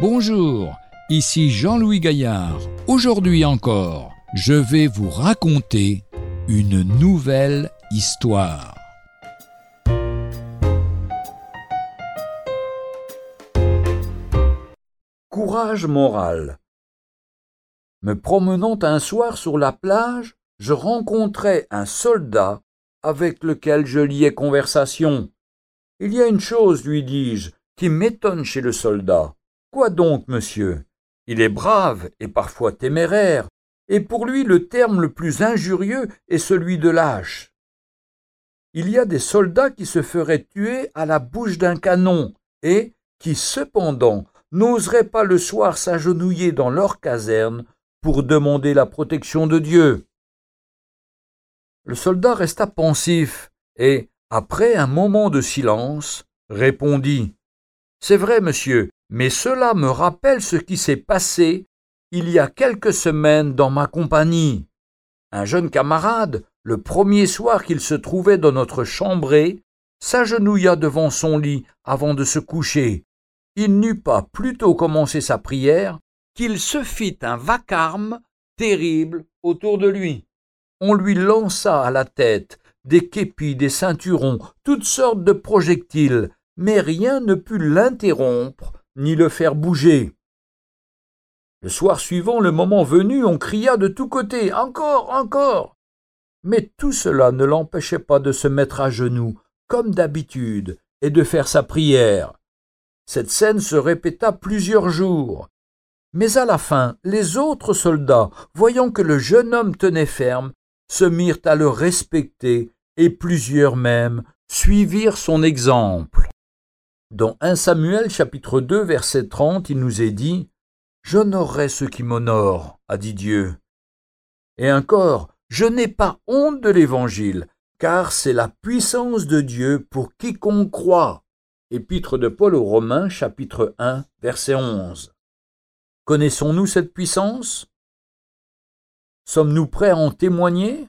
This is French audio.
Bonjour, ici Jean-Louis Gaillard. Aujourd'hui encore, je vais vous raconter une nouvelle histoire. Courage moral. Me promenant un soir sur la plage, je rencontrai un soldat avec lequel je liais conversation. Il y a une chose, lui dis-je, qui m'étonne chez le soldat. Quoi donc, monsieur? Il est brave et parfois téméraire, et pour lui le terme le plus injurieux est celui de lâche. Il y a des soldats qui se feraient tuer à la bouche d'un canon, et qui cependant n'oseraient pas le soir s'agenouiller dans leur caserne pour demander la protection de Dieu. Le soldat resta pensif et, après un moment de silence, répondit C'est vrai, monsieur, mais cela me rappelle ce qui s'est passé il y a quelques semaines dans ma compagnie. Un jeune camarade, le premier soir qu'il se trouvait dans notre chambrée, s'agenouilla devant son lit avant de se coucher. Il n'eut pas plutôt commencé sa prière qu'il se fit un vacarme terrible autour de lui on lui lança à la tête des képis, des ceinturons, toutes sortes de projectiles, mais rien ne put l'interrompre ni le faire bouger. Le soir suivant, le moment venu, on cria de tous côtés Encore, encore. Mais tout cela ne l'empêchait pas de se mettre à genoux, comme d'habitude, et de faire sa prière. Cette scène se répéta plusieurs jours. Mais à la fin, les autres soldats, voyant que le jeune homme tenait ferme, se mirent à le respecter, et plusieurs même suivirent son exemple. Dans 1 Samuel chapitre 2 verset 30, il nous est dit J'honorerai ceux qui m'honorent, a dit Dieu. Et encore, je n'ai pas honte de l'Évangile, car c'est la puissance de Dieu pour quiconque croit. Épître de Paul aux Romains chapitre 1 verset 11. Connaissons-nous cette puissance? Sommes-nous prêts à en témoigner?